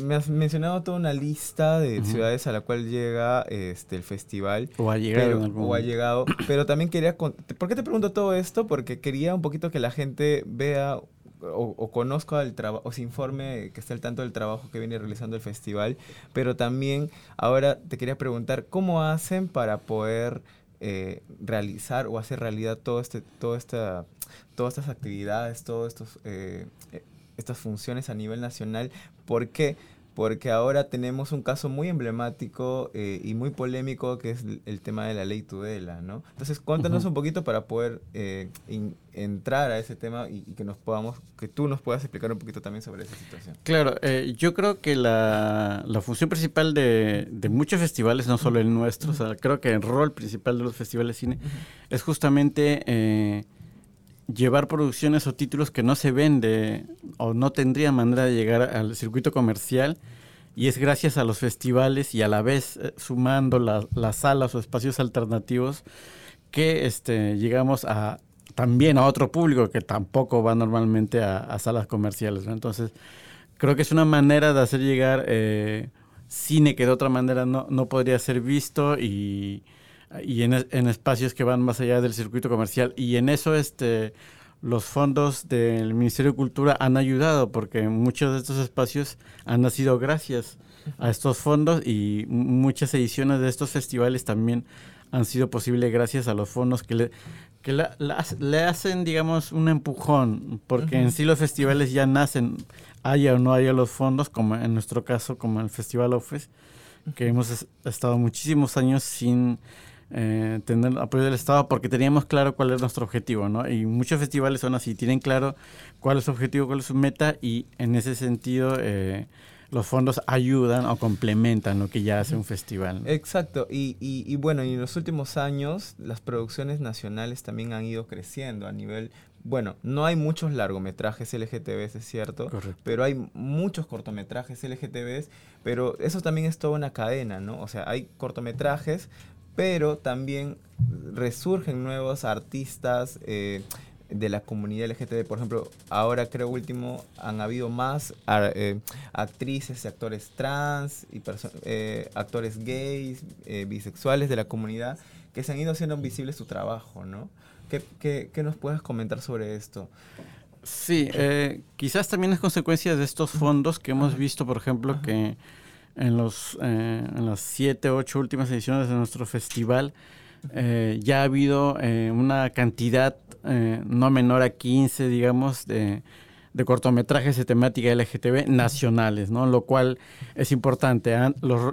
me has mencionado toda una lista de ciudades a la cual llega este el festival. O ha llegado pero- en algún o ha llegado, pero también quería... con- ¿Por qué te pregunto todo esto? Porque quería un poquito que la gente vea o, conozco el trabajo, o se informe que está al tanto del trabajo que viene realizando el festival, pero también ahora te quería preguntar, ¿cómo hacen para poder eh, realizar o hacer realidad todo este, esta, todas estas actividades, todas estos, eh, estas funciones a nivel nacional? Porque ahora tenemos un caso muy emblemático eh, y muy polémico que es el tema de la ley Tudela, ¿no? Entonces, cuéntanos un poquito para poder eh, entrar a ese tema y, que nos podamos, que tú nos puedas explicar un poquito también sobre esa situación. Claro, eh, yo creo que la, la función principal de, de, muchos festivales, no solo el nuestro, o sea, creo que el rol principal de los festivales de cine es justamente llevar producciones o títulos que no se vende o no tendrían manera de llegar al circuito comercial y es gracias a los festivales y a la vez eh, sumando las salas o espacios alternativos que este, llegamos a también a otro público que tampoco va normalmente a, salas comerciales. Entonces, creo que es una manera de hacer llegar eh, cine que de otra manera no, no podría ser visto y, y en, en, espacios que van más allá del circuito comercial. Y en eso este, los fondos del Ministerio de Cultura han ayudado porque muchos de estos espacios han nacido gracias a estos fondos y muchas ediciones de estos festivales también han sido posibles gracias a los fondos que le, que le hacen, digamos, un empujón, porque en sí los festivales ya nacen, haya o no haya los fondos, como en nuestro caso, como el Festival Office, que hemos estado muchísimos años sin eh, tener apoyo del Estado porque teníamos claro cuál es nuestro objetivo, ¿no? Y muchos festivales son así, tienen claro cuál es su objetivo, cuál es su meta y en ese sentido eh, los fondos ayudan o complementan lo que ya hace un festival. Exacto, y, y, bueno, y en los últimos años las producciones nacionales también han ido creciendo a nivel bueno, no hay muchos largometrajes LGTBs, es cierto, pero hay muchos cortometrajes LGTBs, pero eso también es toda una cadena, ¿no? O sea, hay cortometrajes, pero también resurgen nuevos artistas eh, de la comunidad LGTB. Por ejemplo, ahora creo último han habido más eh, actrices y actores trans y eh, actores gays, bisexuales de la comunidad que se han ido haciendo visible su trabajo, ¿no? ¿Qué, qué, nos puedes comentar sobre esto? Sí, quizás también es consecuencia de estos fondos que hemos visto, por ejemplo, que en, los, eh, en las siete, ocho últimas ediciones de nuestro festival, eh, ya ha habido eh, una cantidad no menor a 15, digamos, de, de, cortometrajes de temática LGTB nacionales, ¿no? Lo cual es importante.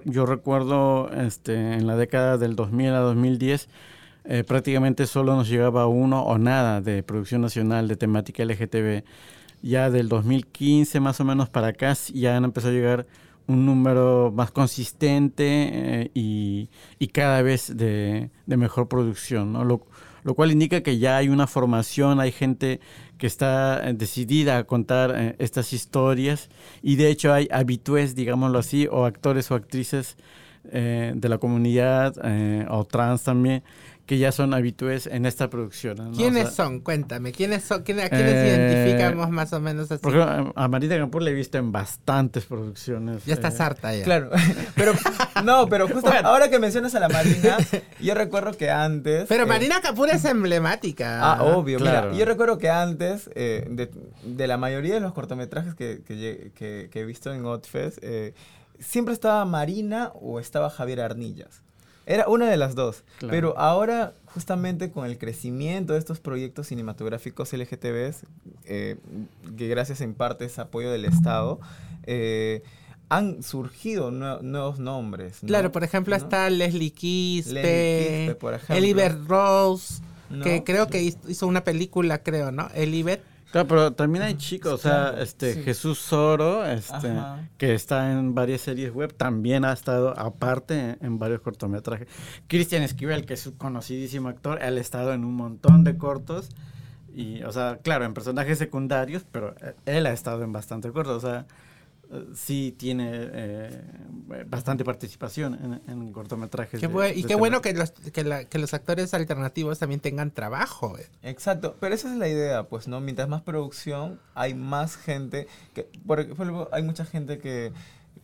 yo recuerdo este, en la década del 2000 a 2010, prácticamente solo nos llegaba uno o nada de producción nacional de temática LGTB. Ya del 2015 más o menos para acá ya han empezado a llegar un número más consistente eh, y, cada vez de, mejor producción, ¿no? Lo, cual indica que ya hay una formación, hay gente que está eh, decidida a contar eh, estas historias y de hecho hay habitués, digámoslo así, o actores o actrices de la comunidad o trans también que ya son habitués en esta producción. ¿Quiénes son? Cuéntame, ¿quiénes son? ¿A quiénes eh, identificamos más o menos así? Porque a Marita Campur le he visto en bastantes producciones. Ya estás eh. harta ya. Claro, pero no, pero justo ahora que mencionas a la Marina, yo recuerdo que antes... Pero eh, Marina Capur es emblemática. Ah, obvio, claro. yo recuerdo que antes, de, la mayoría de los cortometrajes que, que, he visto en Otfest, siempre estaba Marina o estaba Javier Arnillas. Era una de las dos. Pero ahora, justamente con el crecimiento de estos proyectos cinematográficos LGTBs, eh, que gracias en parte es apoyo del Estado, eh, han surgido nuevos nombres. Claro, por ejemplo, está Leslie Quispe, Elibert Rose, que creo que hizo una película, creo, ¿no? Elibert. Claro, pero también hay chicos, o sea, este Jesús Soro, este, que está en varias series web, también ha estado aparte en, varios cortometrajes. Cristian Esquivel, que es un conocidísimo actor, él ha estado en un montón de cortos y, o sea, claro, en personajes secundarios, pero él ha estado en bastante cortos, o sea, sí tiene eh, bastante participación en, cortometrajes. y qué bueno que los, que, los actores alternativos también tengan trabajo. Eh. Exacto, pero esa es la idea, pues, ¿no? Mientras más producción, hay más gente, que, por ejemplo, hay mucha gente que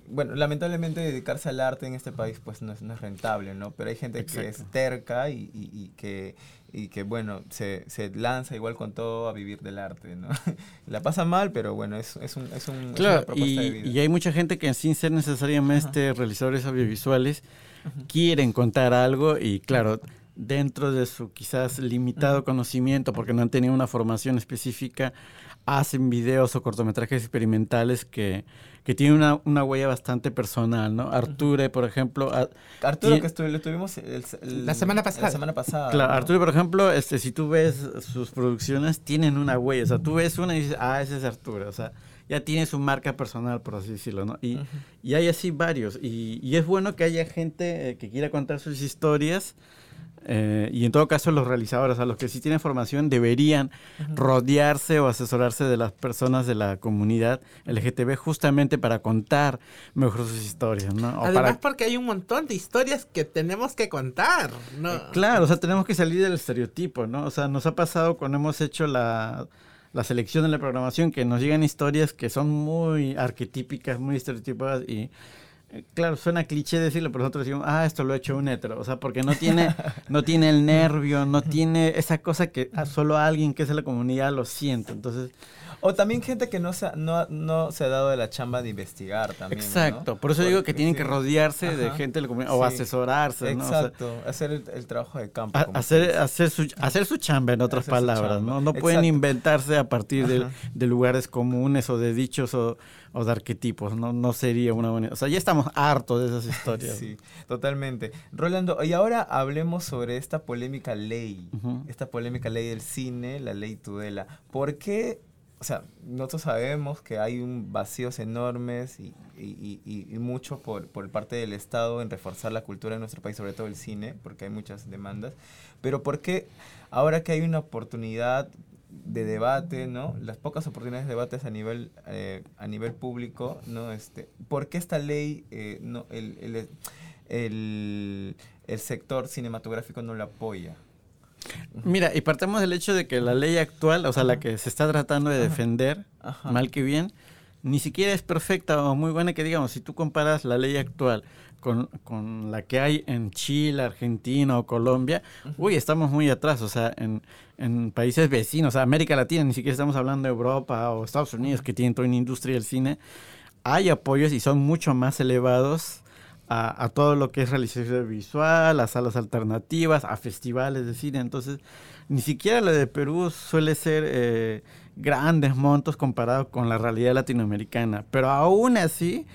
bueno, lamentablemente dedicarse al arte en este país pues no es, no es rentable, ¿no? Pero hay gente que es terca y, y, y que y que bueno, se, se, lanza igual con todo a vivir del arte, ¿no? La pasa mal, pero bueno, es, es, un, es, un, claro, y, y, hay mucha gente que sin ser necesariamente Ajá. realizadores audiovisuales Ajá. quieren contar algo y claro, dentro de su quizás limitado conocimiento, porque no han tenido una formación específica, hacen videos o cortometrajes experimentales que, que tienen una, una, huella bastante personal, ¿no? Arture, por ejemplo... A, Arturo, que estuve, lo tuvimos el, el, la semana pasada. La semana pasada. Claro, ¿no? Arturo, por ejemplo, este, si tú ves sus producciones, tienen una huella. O sea, tú ves una y dices, ah, ese es Arturo. O sea, ya tiene su marca personal, por así decirlo, ¿no? Y, uh -huh. y hay así varios. Y, y, es bueno que haya gente eh, que quiera contar sus historias eh, y en todo caso los realizadores, a los que sí tienen formación, deberían rodearse o asesorarse de las personas de la comunidad LGTB justamente para contar mejor sus historias, ¿no? O Además para... porque hay un montón de historias que tenemos que contar, ¿no? Eh, claro, o sea, tenemos que salir del estereotipo, ¿no? O sea, nos ha pasado cuando hemos hecho la, la selección de la programación que nos llegan historias que son muy arquetípicas, muy estereotipadas y Claro, suena cliché decirlo, pero nosotros decimos, ah, esto lo ha hecho un hetero. O sea, porque no tiene, no tiene el nervio, no tiene esa cosa que solo alguien que es de la comunidad lo siente. Entonces. O también gente que no se, no, no se ha dado de la chamba de investigar también. Exacto. ¿no? Por eso porque, digo que tienen sí. que rodearse Ajá. de gente de la comunidad o sí. asesorarse. Exacto. ¿no? O sea, hacer el, el, trabajo de campo. A, hacer, hacer, su, hacer su chamba, en otras hacer palabras. ¿no? no pueden inventarse a partir de, de, lugares comunes o de dichos o o de arquetipos, no, no sería una buena... O sea, ya estamos hartos de esas historias. sí, totalmente. Rolando, y ahora hablemos sobre esta polémica ley, uh -huh. esta polémica ley del cine, la ley Tudela. ¿Por qué o sea, nosotros sabemos que hay un vacíos enormes y, y, y, y, mucho por, por parte del Estado en reforzar la cultura en nuestro país, sobre todo el cine, porque hay muchas demandas. Pero ¿por qué ahora que hay una oportunidad de debate, ¿no? Las pocas oportunidades de debates a nivel, eh, a nivel público, ¿no? Este, ¿Por qué esta ley, eh, no, el, el, el, el sector cinematográfico no la apoya? Mira, y partamos del hecho de que la ley actual, o sea, la que se está tratando de defender, Ajá. mal que bien, ni siquiera es perfecta o muy buena que digamos, si tú comparas la ley actual con, con la que hay en Chile, Argentina o Colombia, uy, estamos muy atrás, o sea, en, en, países vecinos, o sea, América Latina, ni siquiera estamos hablando de Europa o Estados Unidos, que tienen toda una industria del cine, hay apoyos y son mucho más elevados a, a, todo lo que es realización visual, a salas alternativas, a festivales de cine. Entonces, ni siquiera la de Perú suele ser eh, grandes montos comparado con la realidad latinoamericana. Pero aún así,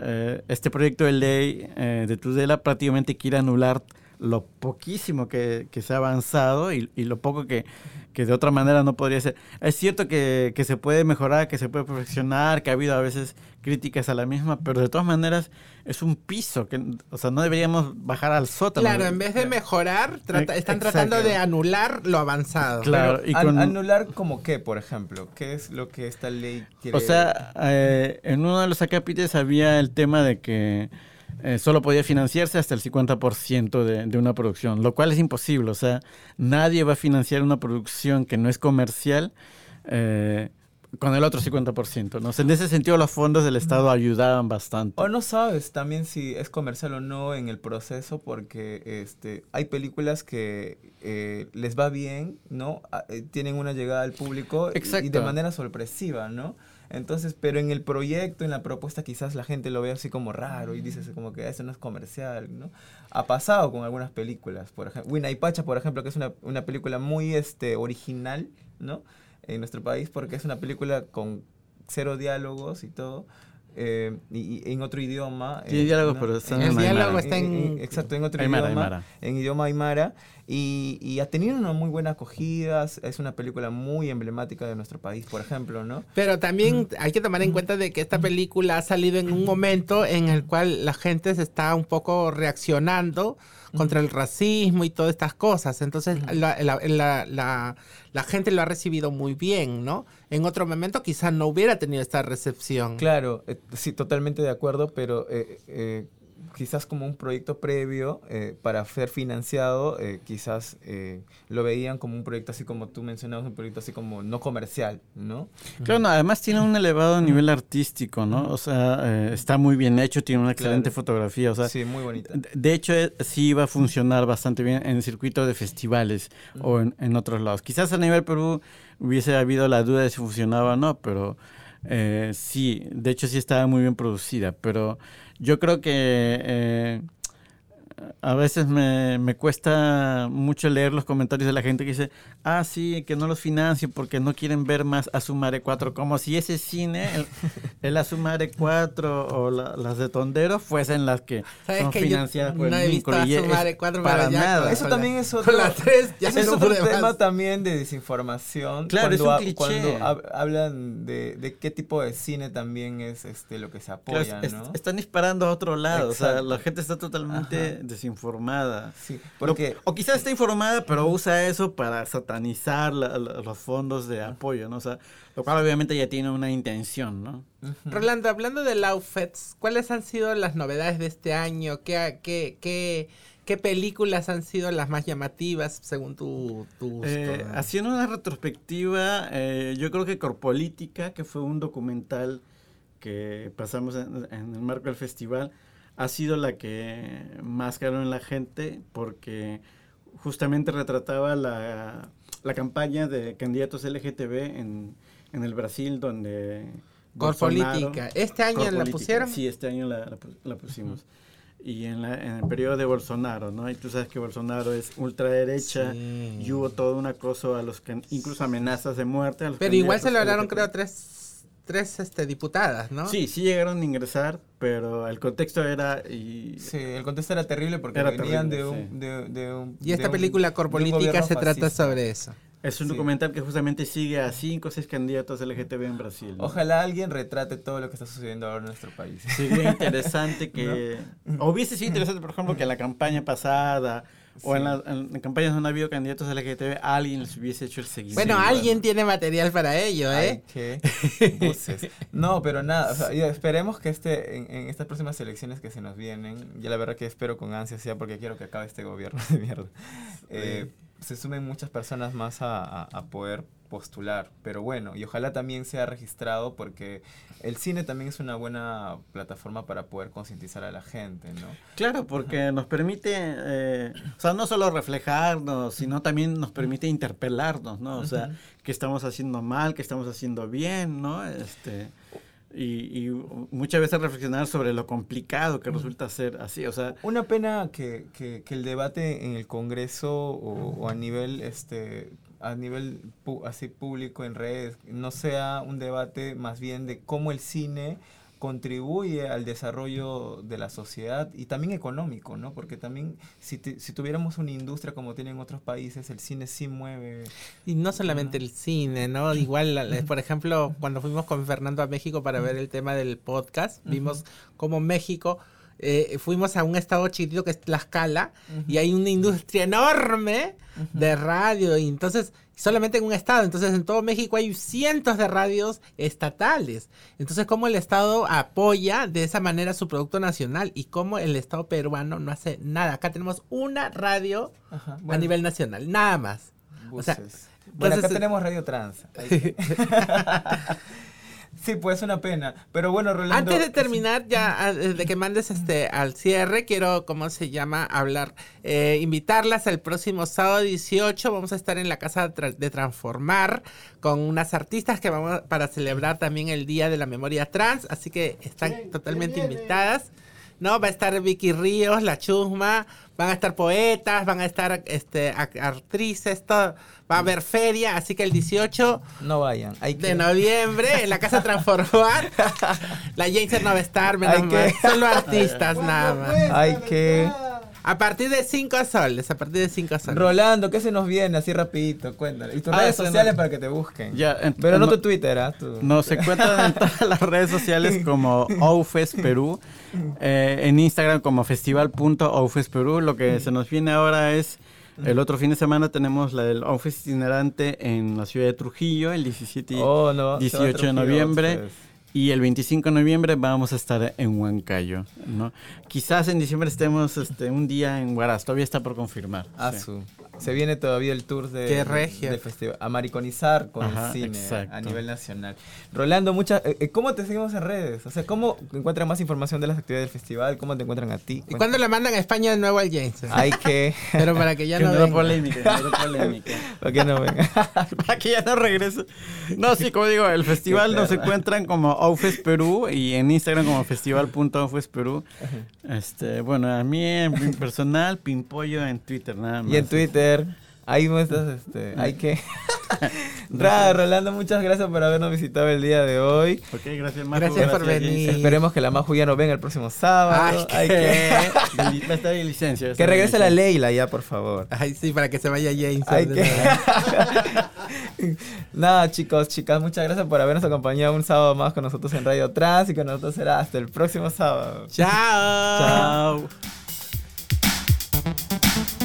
eh, este proyecto de ley eh, de Tudela prácticamente quiere anular lo poquísimo que, que se ha avanzado y, y lo poco que, que, de otra manera no podría ser. Es cierto que, que, se puede mejorar, que se puede perfeccionar, que ha habido a veces críticas a la misma, pero de todas maneras es un piso, que, o sea, no deberíamos bajar al sótano. Claro, en vez de mejorar, trata, están Exacto. tratando de anular lo avanzado. Claro, y con, anular como qué, por ejemplo, ¿qué es lo que esta ley quiere? O sea, eh, en uno de los acápites había el tema de que eh, solo podía financiarse hasta el 50% de, de, una producción, lo cual es imposible. O sea, nadie va a financiar una producción que no es comercial eh, con el otro 50%. ¿no? O sea, en ese sentido, los fondos del Estado ayudaban bastante. O no sabes también si es comercial o no en el proceso, porque este, hay películas que eh, les va bien, ¿no? Eh, tienen una llegada al público y de manera sorpresiva, ¿no? Entonces, pero en el proyecto, en la propuesta, quizás la gente lo ve así como raro y dices como que eso no es comercial, ¿no? Ha pasado con algunas películas, por ejemplo, Winaipacha, por ejemplo, que es una, una película muy este, original, ¿no? En nuestro país, porque es una película con cero diálogos y todo. Eh, y, y, en otro idioma. Tiene eh, diálogos, ¿no? pero está en el diálogo está en, en, Exacto, en otro Aymara, idioma. Aymara. En idioma aymara. Y, y, ha tenido una muy buena acogida. Es una película muy emblemática de nuestro país, por ejemplo, ¿no? Pero también hay que tomar en cuenta de que esta película ha salido en un momento en el cual la gente se está un poco reaccionando contra el racismo y todas estas cosas. Entonces, la, la, la, la, gente lo ha recibido muy bien, ¿no? En otro momento quizás no hubiera tenido esta recepción. Claro, eh, sí, totalmente de acuerdo, pero... Eh, eh, quizás como un proyecto previo eh, para ser financiado, eh, quizás eh, lo veían como un proyecto así como tú mencionabas, un proyecto así como no comercial, ¿no? Claro, no, además tiene un elevado nivel artístico, ¿no? O sea, eh, está muy bien hecho, tiene una excelente Claro. fotografía, o sea, sí, muy bonita. de- de hecho eh, sí iba a funcionar bastante bien en el circuito de festivales o en, en otros lados. Quizás a nivel Perú hubiese habido la duda de si funcionaba o no, pero eh, sí, de hecho sí estaba muy bien producida, pero yo creo que eh, a veces me, me cuesta mucho leer los comentarios de la gente que dice, ah, sí, que no los financien porque no quieren ver más Azumare 4, como si ese cine, el, el Azumare 4 o la- las de Tondero fuesen las que ¿Sabes son que yo financiadas por no el vínculo, y es Azumare 4, para nada. Eso también la- es otro, ya ese es no otro más. tema también de desinformación. Claro, es un cuando hab- hablan de, de qué tipo de cine también es este lo que se Claro, apoya, es- ¿no? están disparando a otro lado, o sea, la gente está totalmente Ajá. Desinformada. Sí, porque o quizás está informada, pero usa eso para satanizar la- la- los fondos de apoyo, ¿no? O sea, lo cual obviamente ya tiene una intención, ¿no? Rolando, hablando de Laufets, ¿cuáles han sido las novedades de este año? ¿Qué, qué, qué, qué películas han sido las más llamativas según tu, tu gusto? Eh, haciendo una retrospectiva, eh, yo creo que Corpolítica, que fue un documental que pasamos en, en el marco del festival, ha sido la que más caló en la gente porque justamente retrataba la, la campaña de candidatos LGTB en, en el Brasil, donde... Corpolítica. ¿Este año la pusieron? Sí, este año la, la pu- la pusimos. Y en, la- en el periodo de Bolsonaro, ¿no? Y tú sabes que Bolsonaro es ultraderecha Sí. y hubo todo un acoso a los que, incluso amenazas de muerte. a los Pero igual se lograron, LGBT. creo, tres, tres este, diputadas, ¿no? Sí, sí llegaron a ingresar, pero el contexto era... Y, sí, el contexto era terrible porque Era venían terrible, de, un, sí. de, de un Y esta de película un Corpolítica se trata fascista. sobre eso. es un Sí. documental que justamente sigue a cinco o seis candidatos LGTB en Brasil. ¿no? Ojalá alguien retrate todo lo que está sucediendo ahora en nuestro país. Sería interesante que... o Hubiese sido interesante, por ejemplo, que en la campaña pasada o en, la, en campañas donde ha habido candidatos LGTB, alguien les hubiese hecho el seguimiento. Bueno, alguien tiene material para ello, Ay, ¿eh? qué buses. No, pero nada, o sea, esperemos que este, en, en estas próximas elecciones que se nos vienen, ya la verdad que espero con ansias ya porque quiero que acabe este gobierno de mierda, eh, se sumen muchas personas más a, a- a poder postular, pero bueno, y ojalá también sea registrado porque el cine también es una buena plataforma para poder concientizar a la gente, ¿no? Claro, porque nos permite, eh, o sea, no solo reflejarnos, sino también nos permite interpelarnos, ¿no? O sea, qué estamos haciendo mal, qué estamos haciendo bien, ¿no? Este, y, y muchas veces reflexionar sobre lo complicado que resulta ser así, o sea, Una pena que, que- que el debate en el Congreso o, o a nivel este a nivel así público en redes no sea un debate más bien de cómo el cine contribuye al desarrollo de la sociedad y también económico, ¿no? Porque también si, te- si tuviéramos una industria como tienen otros países, el cine sí mueve. Y no solamente el cine, ¿no? Igual, por ejemplo, cuando fuimos con Fernando a México para ver el tema del podcast, vimos cómo México, eh, fuimos a un estado chiquitito que es Tlaxcala, y hay una industria enorme de radio, y entonces, solamente en un estado, entonces en todo México hay cientos de radios estatales. Entonces, cómo el Estado apoya de esa manera su producto nacional y cómo el Estado peruano no hace nada. Acá tenemos una radio Ajá, a nivel nacional, nada más. O sea, buses. bueno, acá tenemos Radio Trans. Sí, pues una pena. Pero bueno, Rolando. Antes de terminar, ya ah, de que mandes este al cierre, quiero, ¿cómo se llama? Hablar, eh, invitarlas el próximo sábado 18. Vamos a estar en la Casa de Transformar con unas artistas que vamos para celebrar también el Día de la Memoria Trans. Así que están totalmente invitadas. ¿no? Va a estar Vicky Ríos, La Chusma, van a estar poetas, van a estar este, ac- actrices, todo. Va a haber feria, así que el 18 No vayan. Hay que... de noviembre en la casa Transformar. la Jensen no va a estar, menos Hay que-. Solo artistas nada más. Hay que... A partir de 5 soles, a partir de 5 soles. Rolando, ¿qué se nos viene? Así rapidito, cuéntale. Y tus Ah, redes sociales no. para que te busquen. Ya, Pero no no- tu Twitter, ¿ah? Tu- Nos encuentran en todas las redes sociales como Oufes Perú, eh, en Instagram como festival.oufes Perú. Lo que se nos viene ahora es, el otro fin de semana tenemos la del Oufes itinerante en la ciudad de Trujillo, el 17 y Oh, no, se va a 18 de noviembre. ustedes. Y el 25 de noviembre vamos a estar en Huancayo, ¿no? Quizás en diciembre estemos este, un día en Huaraz, todavía está por confirmar. Ah, sí. su. Se viene todavía el tour de, Qué regio. del festival. Americanizar con Ajá, el cine exacto. a nivel nacional. Rolando, muchas, eh, eh, ¿cómo te seguimos en redes? O sea, ¿cómo encuentran más información de las actividades del festival? ¿Cómo te encuentran a ti? ¿Y cuándo la mandan a España de nuevo al James? Hay que... Pero para que ya Que no no haya venga. polémica, que no polémica. ¿Por qué no venga? Para que ya no regrese. No, sí, como digo, el festival nos encuentran como Aufes Perú y en Instagram como festival.aufes Perú. Este, bueno, a mí en personal, Pimpollo en Twitter, nada más. y en Twitter... Ahí muestras, este, hay que... Ra, Rolando, muchas gracias por habernos visitado el día de hoy. Ok, gracias, Marco. Gracias por venir. Esperemos que la Maju ya nos venga el próximo sábado. Ay, Hay que, Va a estar de licencia. que regrese la. Leila ya, por favor. Ay, sí, para que se vaya James. Hay que... Nada, chicos, chicas, muchas gracias por habernos acompañado un sábado más con nosotros en Radio Trans y con nosotros será hasta el próximo sábado. Chao. Chao.